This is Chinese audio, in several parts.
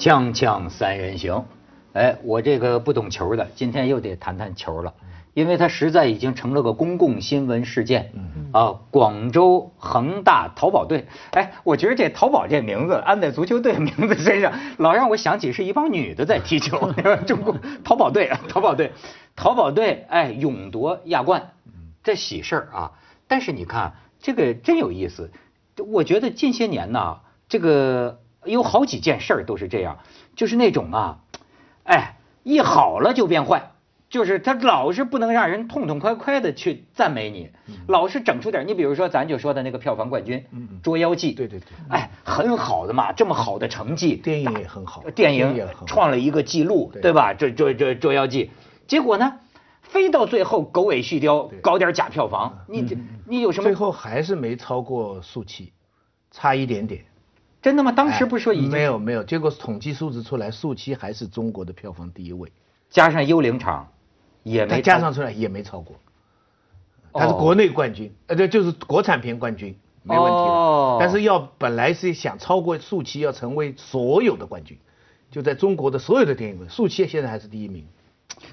锵锵三人行，哎，我这个不懂球的，今天又得谈谈球了，因为它实在已经成了个公共新闻事件。啊，广州恒大淘宝队，哎，我觉得这淘宝这名字安在足球队名字身上，老让我想起是一帮女的在踢球。中国淘宝队，淘宝队，淘宝队，哎，勇夺亚冠，这喜事儿啊！但是你看这个真有意思，我觉得近些年呢，这个有好几件事儿都是这样，就是那种啊，哎，一好了就变坏。就是他老是不能让人痛痛快快的去赞美你，老是整出点。你比如说，咱就说的那个票房冠军《捉妖记》，对对对，哎，很好的嘛，这么好的成绩，电影也很好，电影创了一个记录，对吧？这这这《捉妖记》，结果呢，非到最后狗尾续貂，搞点假票房，你这你有什么？最后还是没超过《速七》，差一点点。真的吗？当时不是说已经没有没有，结果统计数字出来，《速七》还是中国的票房第一位，加上幽灵场。也没加上出来，也没超过。他是国内冠军，呃，对，就是国产片冠军，没问题的。但是要本来是想超过速七，要成为所有的冠军，就在中国的所有的电影，速七现在还是第一名。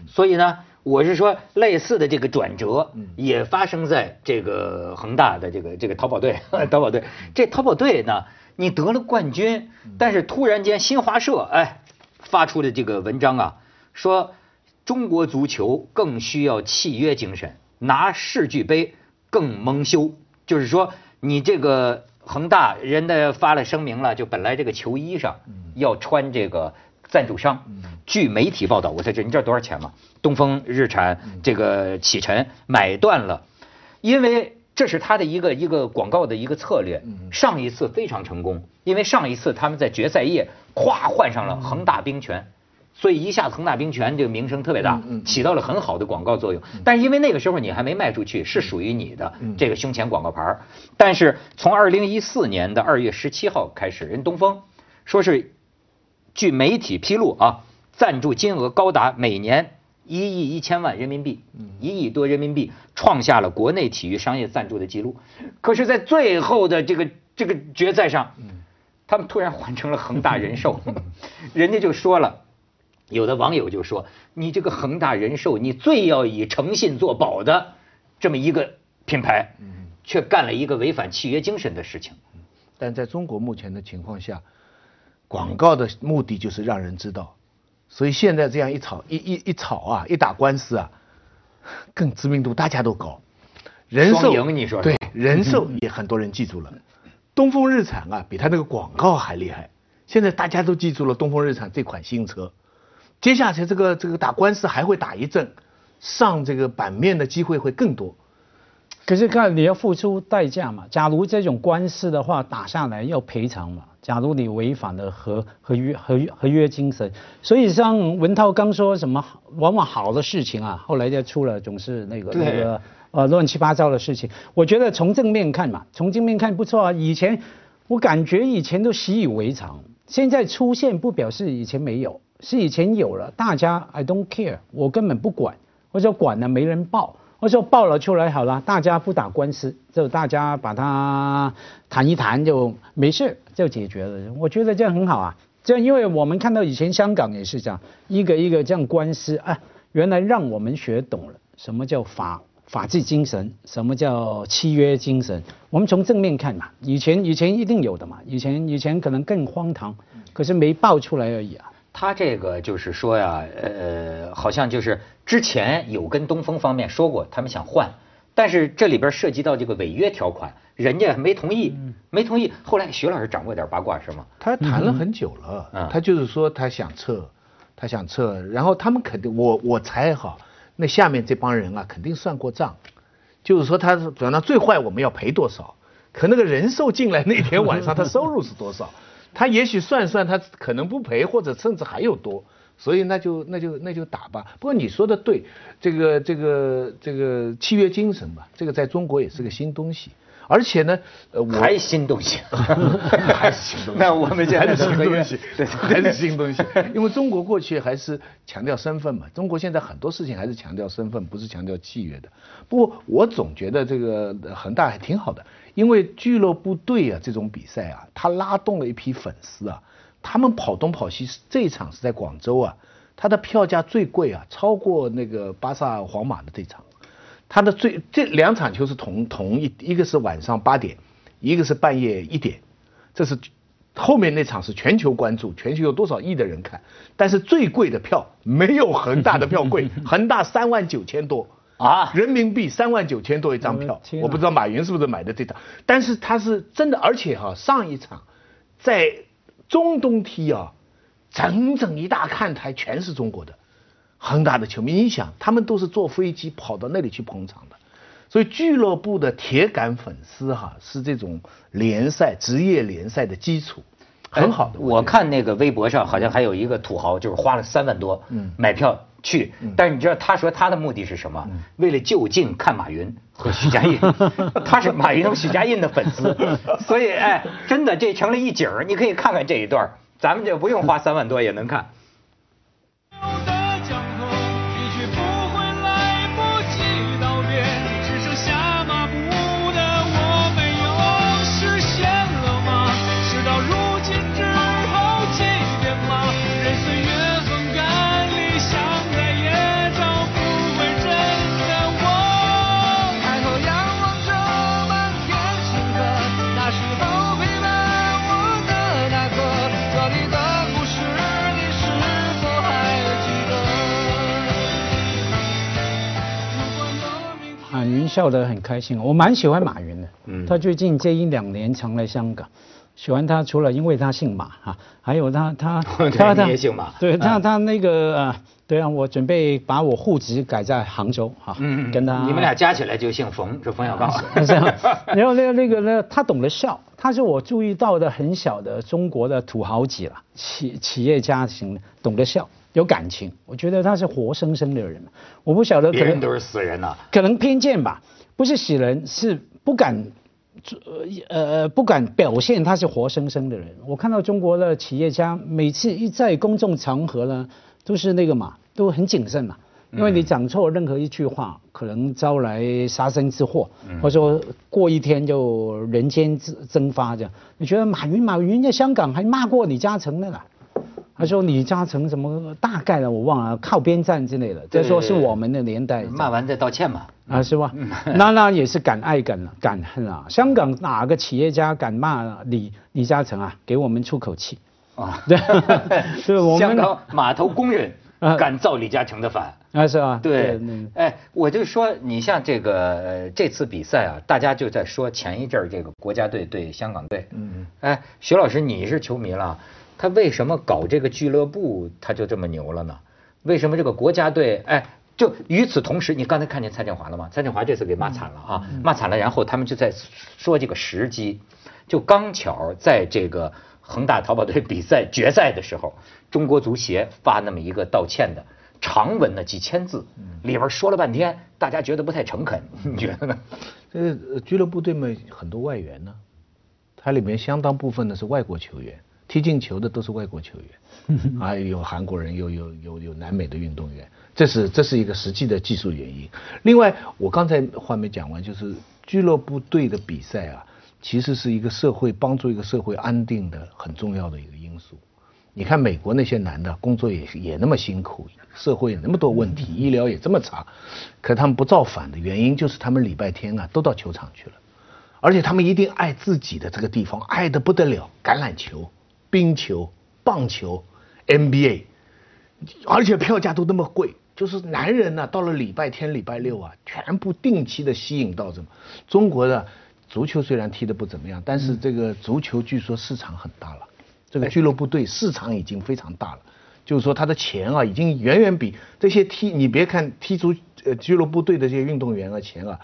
所以呢，我是说，类似的这个转折也发生在这个恒大的这个这个淘宝队，淘宝队。这淘宝队呢，你得了冠军，但是突然间新华社哎发出的这个文章啊，说。中国足球更需要契约精神，拿世俱杯更蒙羞。就是说，你这个恒大人家发了声明了，就本来这个球衣上要穿这个赞助商。据媒体报道，我在这，你知道多少钱吗？东风日产这个启辰买断了，因为这是他的一个一个广告的一个策略。上一次非常成功，因为上一次他们在决赛夜咵换上了恒大冰泉。所以一下恒大冰泉这个名声特别大，起到了很好的广告作用。但是因为那个时候你还没卖出去，是属于你的这个胸前广告牌但是从二零一四年的二月十七号开始，人东风说是，据媒体披露啊，赞助金额高达每年一亿一千万人民币，一亿多人民币，创下了国内体育商业赞助的记录。可是，在最后的这个这个决赛上，他们突然换成了恒大人寿，人家就说了。有的网友就说：“你这个恒大人寿，你最要以诚信做保的这么一个品牌，却干了一个违反契约精神的事情。”但在中国目前的情况下，广告的目的就是让人知道，所以现在这样一吵一一一吵啊，一打官司啊，更知名度大家都高。人寿你说对，人寿也很多人记住了。东风日产啊，比他那个广告还厉害。现在大家都记住了东风日产这款新车。接下来这个这个打官司还会打一阵，上这个版面的机会会更多。可是看你要付出代价嘛。假如这种官司的话打下来要赔偿嘛。假如你违反了合合约合合约精神，所以像文涛刚说什么，往往好的事情啊，后来就出了总是那个那个呃乱七八糟的事情。我觉得从正面看嘛，从正面看不错啊。以前我感觉以前都习以为常，现在出现不表示以前没有。是以前有了，大家 I don't care，我根本不管，或者管了没人报，我说报了出来好了，大家不打官司，就大家把它谈一谈就没事，就解决了。我觉得这样很好啊，这样因为我们看到以前香港也是这样，一个一个这样官司啊，原来让我们学懂了什么叫法法治精神，什么叫契约精神。我们从正面看嘛，以前以前一定有的嘛，以前以前可能更荒唐，可是没爆出来而已啊。他这个就是说呀，呃，好像就是之前有跟东风方面说过，他们想换，但是这里边涉及到这个违约条款，人家没同意，没同意。后来徐老师掌握点八卦是吗？他谈了很久了，他就是说他想撤，他想撤，然后他们肯定，我我猜哈，那下面这帮人啊肯定算过账，就是说他转到最坏我们要赔多少，可那个人寿进来那天晚上他收入是多少？他也许算算，他可能不赔，或者甚至还有多，所以那就那就那就打吧。不过你说的对，这个这个这个契约精神吧，这个在中国也是个新东西。而且呢，呃，还新东西，还是新东西。那我们还是新东西，对，还是新东西。因为中国过去还是强调身份嘛，中国现在很多事情还是强调身份，不是强调契约的。不过我总觉得这个恒大还挺好的，因为俱乐部队啊这种比赛啊，它拉动了一批粉丝啊。他们跑东跑西，这一场是在广州啊，他的票价最贵啊，超过那个巴萨皇马的这场。他的最这两场球是同同一，一个是晚上八点，一个是半夜一点，这是后面那场是全球关注，全球有多少亿的人看，但是最贵的票没有恒大的票贵，恒大三万九千多啊，人民币三万九千多一张票，我不知道马云是不是买的这张，但是他是真的，而且哈上一场在中东踢啊，整整一大看台全是中国的。恒大的球迷，你想，他们都是坐飞机跑到那里去捧场的，所以俱乐部的铁杆粉丝哈是这种联赛、职业联赛的基础，很好的。我看那个微博上好像还有一个土豪，就是花了三万多买票去，但是你知道他说他的目的是什么？为了就近看马云和许家印，他是马云和许家印的粉丝，所以哎，真的这成了一景儿，你可以看看这一段，咱们就不用花三万多也能看。笑得很开心，我蛮喜欢马云的。嗯，他最近这一两年常来香港，喜欢他除了因为他姓马哈，还有他他 他他也姓马，对他他那个对啊，我准备把我户籍改在杭州哈，嗯跟他你们俩加起来就姓冯，是冯小刚。然后那个那个呢，他懂得笑，他是我注意到的很小的中国的土豪级了，企企业家型，懂得笑。有感情，我觉得他是活生生的人。我不晓得，可能都是死人呐，可能偏见吧，不是死人，是不敢，呃呃不敢表现他是活生生的人。我看到中国的企业家每次一在公众场合呢，都是那个嘛，都很谨慎嘛，因为你讲错任何一句话，可能招来杀身之祸，或者说过一天就人间蒸蒸发这样。你觉得马云马云在香港还骂过李嘉诚的啦？他说李嘉诚什么大概的我忘了，靠边站之类的。再说是我们的年代，骂完再道歉嘛，啊是吧？那那也是敢爱敢敢恨啊！香港哪个企业家敢骂李李嘉诚啊？给我们出口气 啊！对，是，我们香港码头工人敢造李嘉诚的反啊是吧？对，哎，我就说你像这个这次比赛啊，大家就在说前一阵儿这个国家队对香港队，嗯，哎，徐老师你是球迷了。他为什么搞这个俱乐部，他就这么牛了呢？为什么这个国家队，哎，就与此同时，你刚才看见蔡振华了吗？蔡振华这次给骂惨了啊，骂惨了，然后他们就在说这个时机，就刚巧在这个恒大淘宝队比赛决赛的时候，中国足协发那么一个道歉的长文呢几千字，里边说了半天，大家觉得不太诚恳，你觉得呢？这俱乐部队面，很多外援呢，它里面相当部分呢是外国球员。踢进球的都是外国球员，啊，有韩国人，有有有有南美的运动员，这是这是一个实际的技术原因。另外，我刚才话没讲完，就是俱乐部队的比赛啊，其实是一个社会帮助一个社会安定的很重要的一个因素。你看美国那些男的工作也也那么辛苦，社会那么多问题，医疗也这么差，可他们不造反的原因就是他们礼拜天啊都到球场去了，而且他们一定爱自己的这个地方，爱得不得了，橄榄球。冰球、棒球、NBA，而且票价都那么贵，就是男人呢，到了礼拜天、礼拜六啊，全部定期的吸引到这么。中国的足球虽然踢得不怎么样，但是这个足球据说市场很大了，这个俱乐部队市场已经非常大了，就是说他的钱啊，已经远远比这些踢，你别看踢足呃俱乐部队的这些运动员啊，钱啊，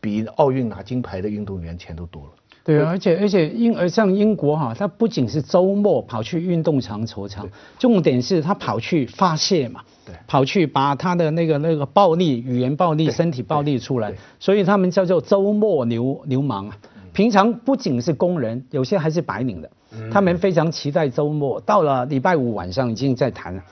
比奥运拿金牌的运动员钱都多了。对，而且而且英而像英国哈，他不仅是周末跑去运动场球场，重点是他跑去发泄嘛，对，跑去把他的那个那个暴力、语言暴力、身体暴力出来，所以他们叫做周末流流氓啊。平常不仅是工人，有些还是白领的，他们非常期待周末到了，礼拜五晚上已经在谈了，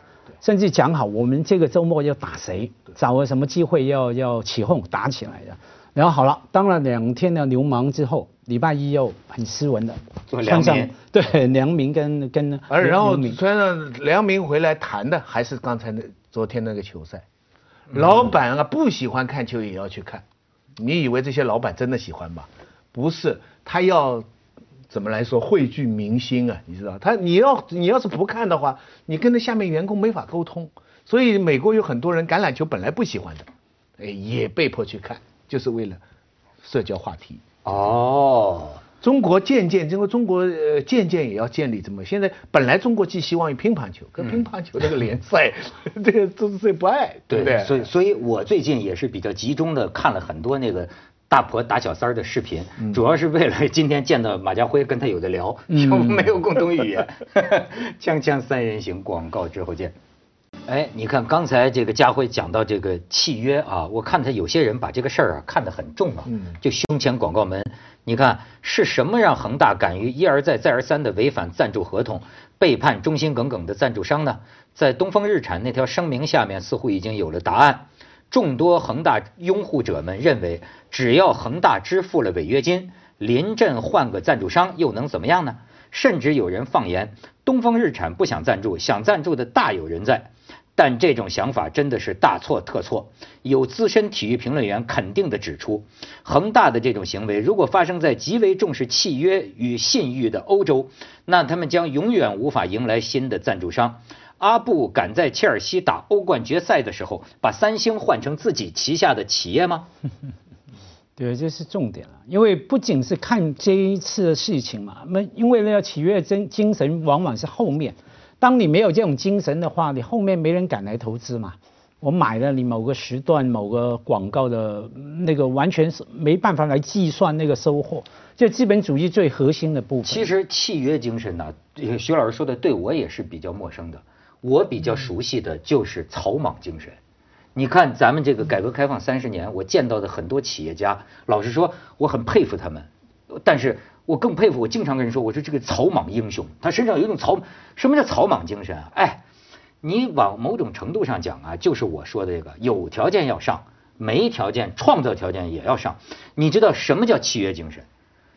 甚至讲好我们这个周末要打谁，找个什么机会要要起哄打起来的。然后好了，当了两天的流氓之后，礼拜一又很斯文的穿上对梁明跟跟，而然后穿上梁明回来谈的还是刚才那昨天那个球赛，老板啊不喜欢看球也要去看，你以为这些老板真的喜欢吗？不是，他要怎么来说汇聚民心啊？你知道，他你要你要是不看的话，你跟那下面员工没法沟通，所以美国有很多人橄榄球本来不喜欢的，哎也被迫去看。就是为了社交话题哦。中国渐渐，因为中国呃渐渐也要建立这么。现在本来中国寄希望于乒乓球，可乒乓球这个联赛，这个都是最不爱，对不对？所以，所以我最近也是比较集中的看了很多那个大婆打小三儿的视频，主要是为了今天见到马家辉跟他有的聊，没有共同语言。锵锵三人行，广告之后见。哎，你看刚才这个家辉讲到这个契约啊，我看他有些人把这个事儿啊看得很重啊，就胸前广告门。你看是什么让恒大敢于一而再再而三的违反赞助合同，背叛忠心耿耿的赞助商呢？在东风日产那条声明下面似乎已经有了答案。众多恒大拥护者们认为，只要恒大支付了违约金，临阵换个赞助商又能怎么样呢？甚至有人放言，东风日产不想赞助，想赞助的大有人在。但这种想法真的是大错特错。有资深体育评论员肯定地指出，恒大的这种行为如果发生在极为重视契约与信誉的欧洲，那他们将永远无法迎来新的赞助商。阿布敢在切尔西打欧冠决赛的时候，把三星换成自己旗下的企业吗？对，这是重点了。因为不仅是看这一次的事情嘛，那因为那个契约精精神往往是后面。当你没有这种精神的话，你后面没人敢来投资嘛。我买了你某个时段某个广告的那个，完全是没办法来计算那个收获。就资本主义最核心的部分。其实契约精神呢，徐老师说的对我也是比较陌生的。我比较熟悉的就是草莽精神。你看咱们这个改革开放三十年，我见到的很多企业家，老实说，我很佩服他们。但是。我更佩服，我经常跟人说，我说这个草莽英雄，他身上有一种草，什么叫草莽精神啊？哎，你往某种程度上讲啊，就是我说的这个，有条件要上，没条件创造条件也要上。你知道什么叫契约精神？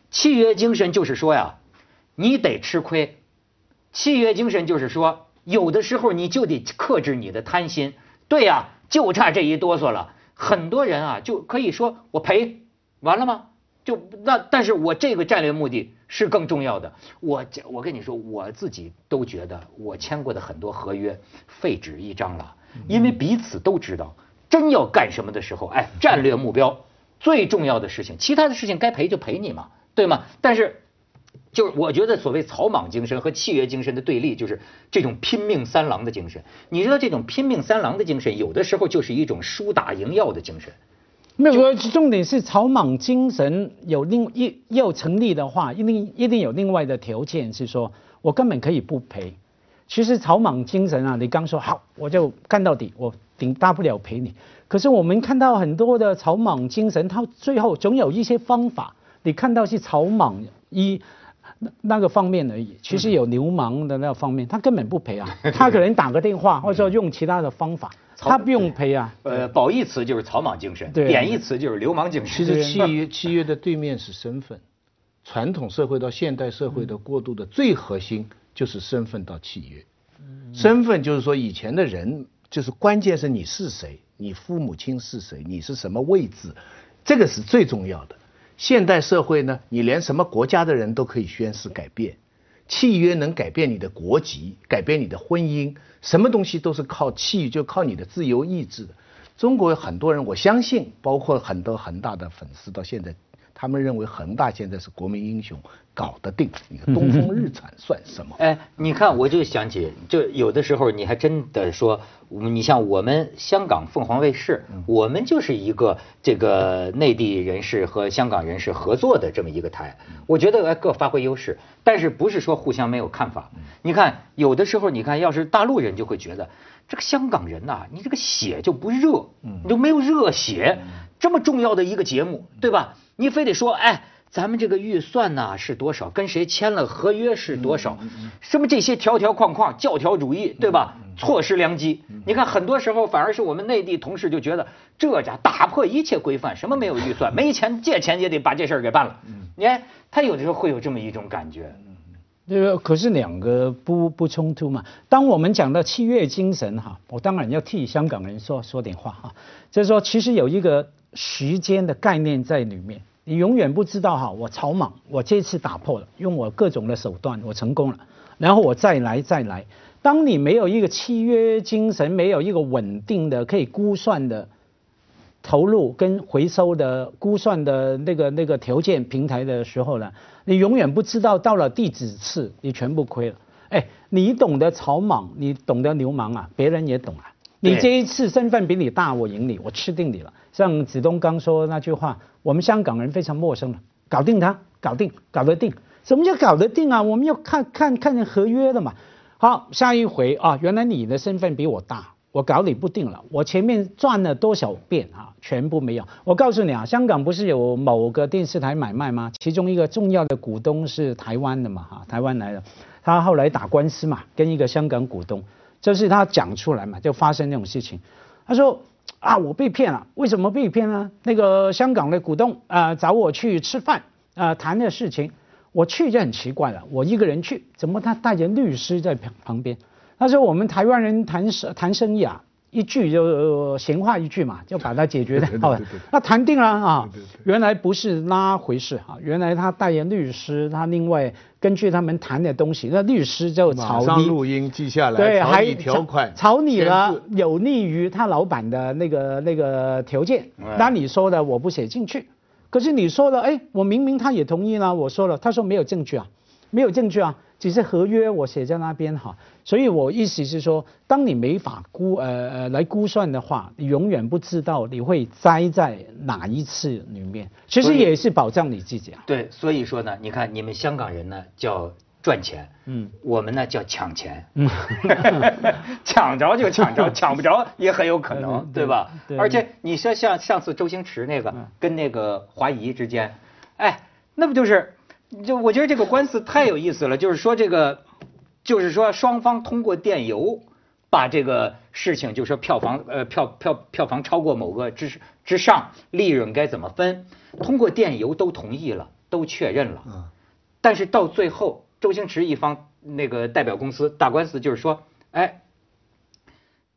契约精神就是说呀，你得吃亏。契约精神就是说，有的时候你就得克制你的贪心。对呀，就差这一哆嗦了。很多人啊，就可以说我赔，完了吗？就那，但是我这个战略目的是更重要的。我我跟你说，我自己都觉得我签过的很多合约废纸一张了，因为彼此都知道，真要干什么的时候，哎，战略目标最重要的事情，其他的事情该赔就赔你嘛，对吗？但是，就是我觉得所谓草莽精神和契约精神的对立，就是这种拼命三郎的精神。你知道这种拼命三郎的精神，有的时候就是一种输打赢要的精神。没有，重点是草莽精神有另一要成立的话，一定一定有另外的条件，是说我根本可以不赔。其实草莽精神啊，你刚说好，我就干到底，我顶大不了赔你。可是我们看到很多的草莽精神，他最后总有一些方法，你看到是草莽一那个方面而已。其实有流氓的那个方面，他根本不赔啊，他可能打个电话，或者说用其他的方法。他不用赔啊，呃，褒义词就是草莽精神，贬义词就是流氓精神。其实契约契约的对面是身份，传统社会到现代社会的过渡的最核心就是身份到契约。身份就是说以前的人就是关键是你是谁，你父母亲是谁，你是什么位置，这个是最重要的。现代社会呢，你连什么国家的人都可以宣誓改变。契约能改变你的国籍，改变你的婚姻，什么东西都是靠契，就靠你的自由意志。中国有很多人，我相信，包括很多恒大的粉丝，到现在。他们认为恒大现在是国民英雄，搞得定。你看东风日产算什么？哎，你看我就想起，就有的时候你还真的说，你像我们香港凤凰卫视，我们就是一个这个内地人士和香港人士合作的这么一个台。我觉得各发挥优势，但是不是说互相没有看法。你看有的时候，你看要是大陆人就会觉得，这个香港人呐，你这个血就不热，你就没有热血。这么重要的一个节目，对吧？你非得说，哎，咱们这个预算呢是多少？跟谁签了合约是多少？什么这些条条框框、教条主义，对吧？错失良机。你看，很多时候反而是我们内地同事就觉得这家打破一切规范，什么没有预算，没钱借钱也得把这事儿给办了。你看，他有的时候会有这么一种感觉。这个可是两个不不冲突嘛？当我们讲到契约精神哈，我当然要替香港人说说点话哈。就是说，其实有一个时间的概念在里面。你永远不知道哈，我草莽，我这次打破了，用我各种的手段，我成功了，然后我再来再来。当你没有一个契约精神，没有一个稳定的可以估算的投入跟回收的估算的那个那个条件平台的时候呢，你永远不知道到了第几次你全部亏了。哎，你懂得草莽，你懂得流氓啊，别人也懂啊。你这一次身份比你大，我赢你，我吃定你了。像子东刚说那句话，我们香港人非常陌生了，搞定他，搞定，搞得定。什么叫搞得定啊？我们要看看看合约的嘛。好，下一回啊，原来你的身份比我大，我搞你不定了。我前面转了多少遍啊，全部没有。我告诉你啊，香港不是有某个电视台买卖吗？其中一个重要的股东是台湾的嘛，哈，台湾来的，他后来打官司嘛，跟一个香港股东。就是他讲出来嘛，就发生这种事情。他说啊，我被骗了，为什么被骗呢？那个香港的股东啊找我去吃饭啊谈的事情，我去就很奇怪了，我一个人去，怎么他带着律师在旁旁边？他说我们台湾人谈生谈生意啊。一句就闲话一句嘛，就把它解决掉了。那谈定了啊，原来不是那回事啊，原来他代言律师，他另外根据他们谈的东西，那律师就草拟录音记下来，对，还条款草拟了有利于他老板的那个那个条件。那你说的我不写进去，可是你说了，哎，我明明他也同意了，我说了，他说没有证据啊，没有证据啊。只是合约我写在那边哈，所以我意思是说，当你没法估呃呃来估算的话，你永远不知道你会栽在哪一次里面。其实也是保障你自己啊。对，所以说呢，你看你们香港人呢叫赚钱，嗯，我们呢叫抢钱，嗯，抢着就抢着，抢不着也很有可能，对吧？对。而且你说像上次周星驰那个跟那个华谊之间，哎，那不就是？就我觉得这个官司太有意思了，就是说这个，就是说双方通过电邮把这个事情，就是说票房呃票票票房超过某个之之上，利润该怎么分，通过电邮都同意了，都确认了。嗯。但是到最后，周星驰一方那个代表公司打官司，就是说，哎，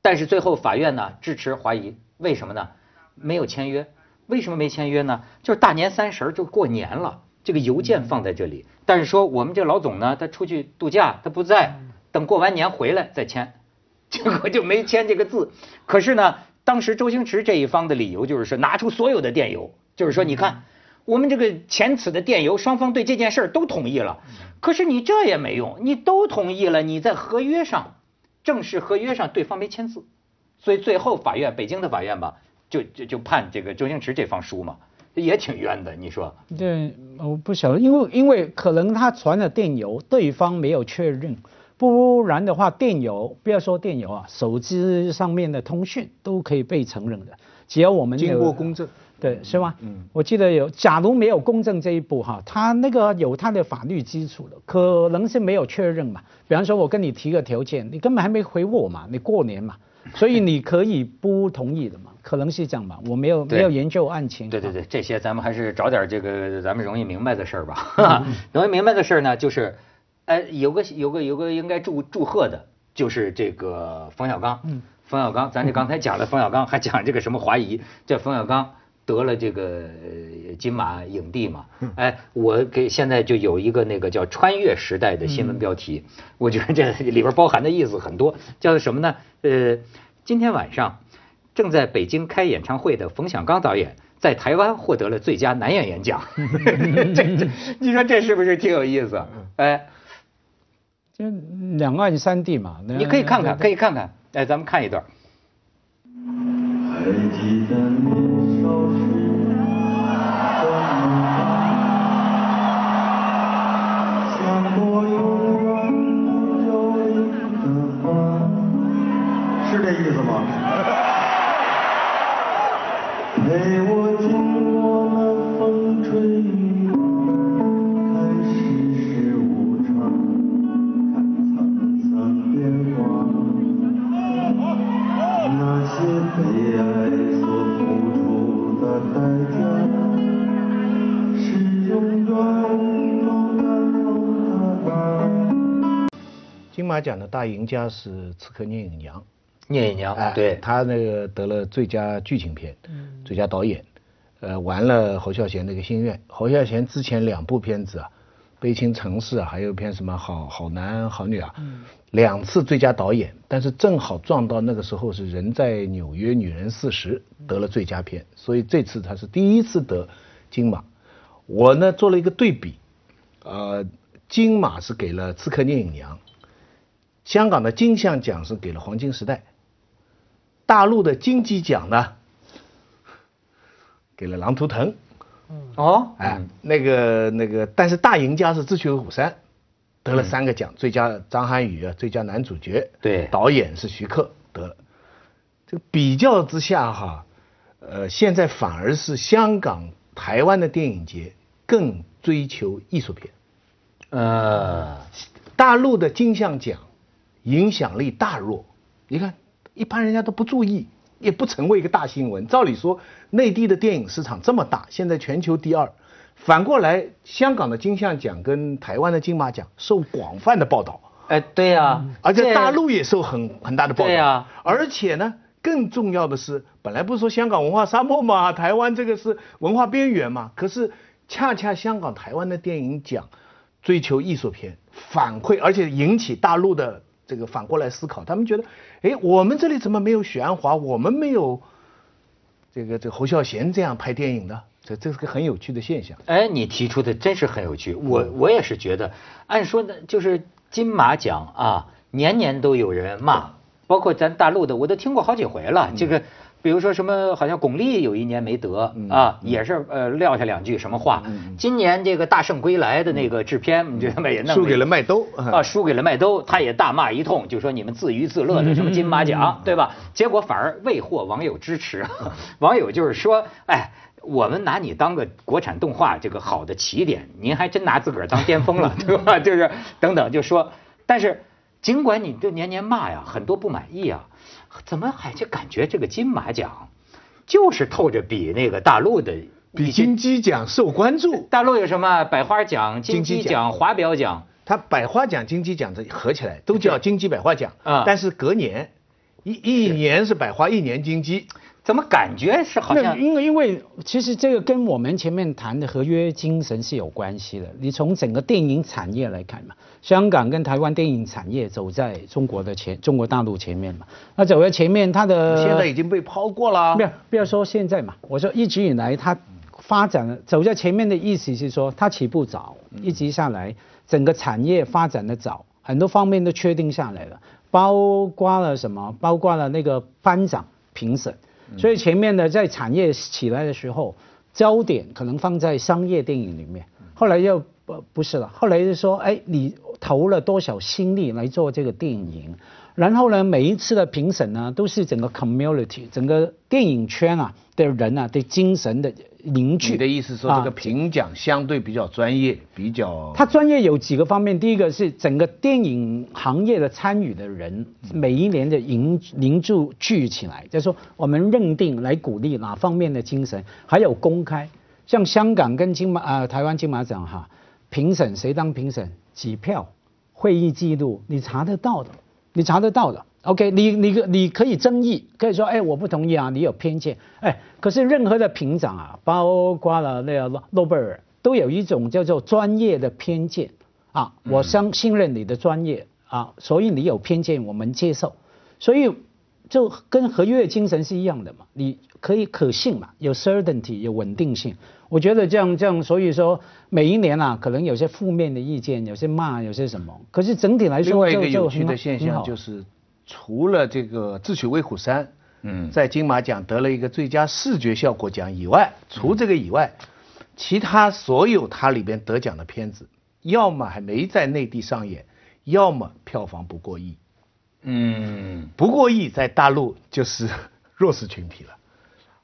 但是最后法院呢支持华谊，为什么呢？没有签约，为什么没签约呢？就是大年三十就过年了。这个邮件放在这里，但是说我们这老总呢，他出去度假，他不在，等过完年回来再签，结果就没签这个字。可是呢，当时周星驰这一方的理由就是说，拿出所有的电邮，就是说，你看我们这个前此的电邮，双方对这件事儿都同意了，可是你这也没用，你都同意了，你在合约上，正式合约上对方没签字，所以最后法院，北京的法院吧，就就就判这个周星驰这方输嘛。也挺冤的，你说？对，我不晓得，因为因为可能他传了电邮，对方没有确认，不然的话，电邮不要说电邮啊，手机上面的通讯都可以被承认的，只要我们经过公证，对，是吗？嗯，我记得有，假如没有公证这一步哈，他那个有他的法律基础的，可能是没有确认嘛。比方说，我跟你提个条件，你根本还没回我嘛，你过年嘛，所以你可以不同意的嘛。可能是这样吧，我没有没有研究案情。对对对，这些咱们还是找点这个咱们容易明白的事儿吧。容易明白的事儿呢，就是，哎，有个有个有个应该祝祝贺的，就是这个冯小刚。嗯。冯小刚，咱这刚才讲了冯小刚，还讲这个什么华谊，这冯小刚得了这个金马影帝嘛。哎，我给现在就有一个那个叫穿越时代的新闻标题，我觉得这里边包含的意思很多，叫做什么呢？呃，今天晚上。正在北京开演唱会的冯小刚导演，在台湾获得了最佳男演员奖。这这，你说这是不是挺有意思？哎，就两岸三地嘛，你可以看看，可以看看。哎，咱们看一段。陪我经过风吹雨金马奖的大赢家是刺客聂隐娘聂隐娘，哎，对，他那个得了最佳剧情片，最佳导演，呃，完了侯孝贤那个《心愿》。侯孝贤之前两部片子啊，《悲情城市》啊，还有一片什么好好男好女啊，两次最佳导演，但是正好撞到那个时候是人在纽约，女人四十得了最佳片，所以这次他是第一次得金马。我呢做了一个对比，呃，金马是给了《刺客聂隐娘》，香港的金像奖是给了《黄金时代》。大陆的金鸡奖呢，给了《狼图腾》。哦，哎，那个那个，但是大赢家是《智取威虎山》，得了三个奖，最佳张涵予啊，最佳男主角，对，导演是徐克得了。这个比较之下哈，呃，现在反而是香港、台湾的电影节更追求艺术片。呃，大陆的金像奖影响力大弱，你看。一般人家都不注意，也不成为一个大新闻。照理说，内地的电影市场这么大，现在全球第二。反过来，香港的金像奖跟台湾的金马奖受广泛的报道。哎，对呀，而且大陆也受很很大的报道。对呀，而且呢，更重要的是，本来不是说香港文化沙漠嘛，台湾这个是文化边缘嘛。可是恰恰香港、台湾的电影奖追求艺术片，反馈而且引起大陆的。这个反过来思考，他们觉得，哎，我们这里怎么没有许鞍华？我们没有这个这侯孝贤这样拍电影的？这这是个很有趣的现象。哎，你提出的真是很有趣。我我也是觉得，按说呢，就是金马奖啊，年年都有人骂，包括咱大陆的，我都听过好几回了。这个。比如说什么，好像巩俐有一年没得啊，也是呃撂下两句什么话。今年这个大圣归来的那个制片，你觉得也输给了麦兜啊，输给了麦兜，他也大骂一通，就说你们自娱自乐的什么金马奖，对吧？结果反而未获网友支持，网友就是说，哎，我们拿你当个国产动画这个好的起点，您还真拿自个儿当巅峰了，对吧？就是等等就说，但是尽管你这年年骂呀，很多不满意啊。怎么还就感觉这个金马奖，就是透着比那个大陆的比金鸡奖受关注。大陆有什么百花奖、金鸡奖、华表奖？它百花奖、金鸡奖这合起来都叫金鸡百花奖啊。但是隔年一一年是百花，一年金鸡。怎么感觉是好像？因为因为其实这个跟我们前面谈的合约精神是有关系的。你从整个电影产业来看嘛，香港跟台湾电影产业走在中国的前，中国大陆前面嘛。那走在前面，它的现在已经被抛过了。不要不要说现在嘛，我说一直以来它发展走在前面的意思是说它起步早，一直下来整个产业发展的早，很多方面都确定下来了，包括了什么？包括了那个班长评审。所以前面呢，在产业起来的时候，焦点可能放在商业电影里面。后来又不不是了，后来就说，哎，你投了多少心力来做这个电影？然后呢，每一次的评审呢，都是整个 community，整个电影圈啊的人啊的精神的。凝聚。你的意思说这个评奖相对比较专业，比较。它专业有几个方面，第一个是整个电影行业的参与的人，每一年的凝凝聚聚起来，就是说我们认定来鼓励哪方面的精神，还有公开，像香港跟金马啊台湾金马奖哈，评审谁当评审，几票，会议记录你查得到的，你查得到的。OK，你你你可以争议，可以说，哎，我不同意啊，你有偏见，哎，可是任何的评长啊，包括了那个诺贝尔，都有一种叫做专业的偏见啊，我相信任你的专业啊，所以你有偏见，我们接受，所以就跟合约精神是一样的嘛，你可以可信嘛，有 certainty，有稳定性，我觉得这样这样，所以说每一年啊，可能有些负面的意见，有些骂，有些什么，可是整体来说，另外一个有趣的现象就是。除了这个《智取威虎山》，嗯，在金马奖得了一个最佳视觉效果奖以外，除这个以外，其他所有它里边得奖的片子，要么还没在内地上演，要么票房不过亿。嗯，不过亿在大陆就是 弱势群体了。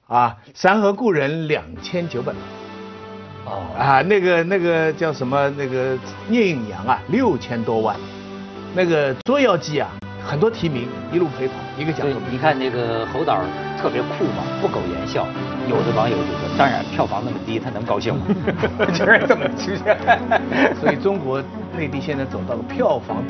啊，《山河故人》两千九百万。哦。啊，那个那个叫什么？那个《聂隐娘》啊，六千多万。那个《捉妖记》啊。很多提名一路陪跑，一个奖。对，你看那个侯导特别酷嘛，不苟言笑。有的网友就说：“当然，票房那么低，他能高兴吗？”就 是这么出现。所以中国内地现在走到了票房。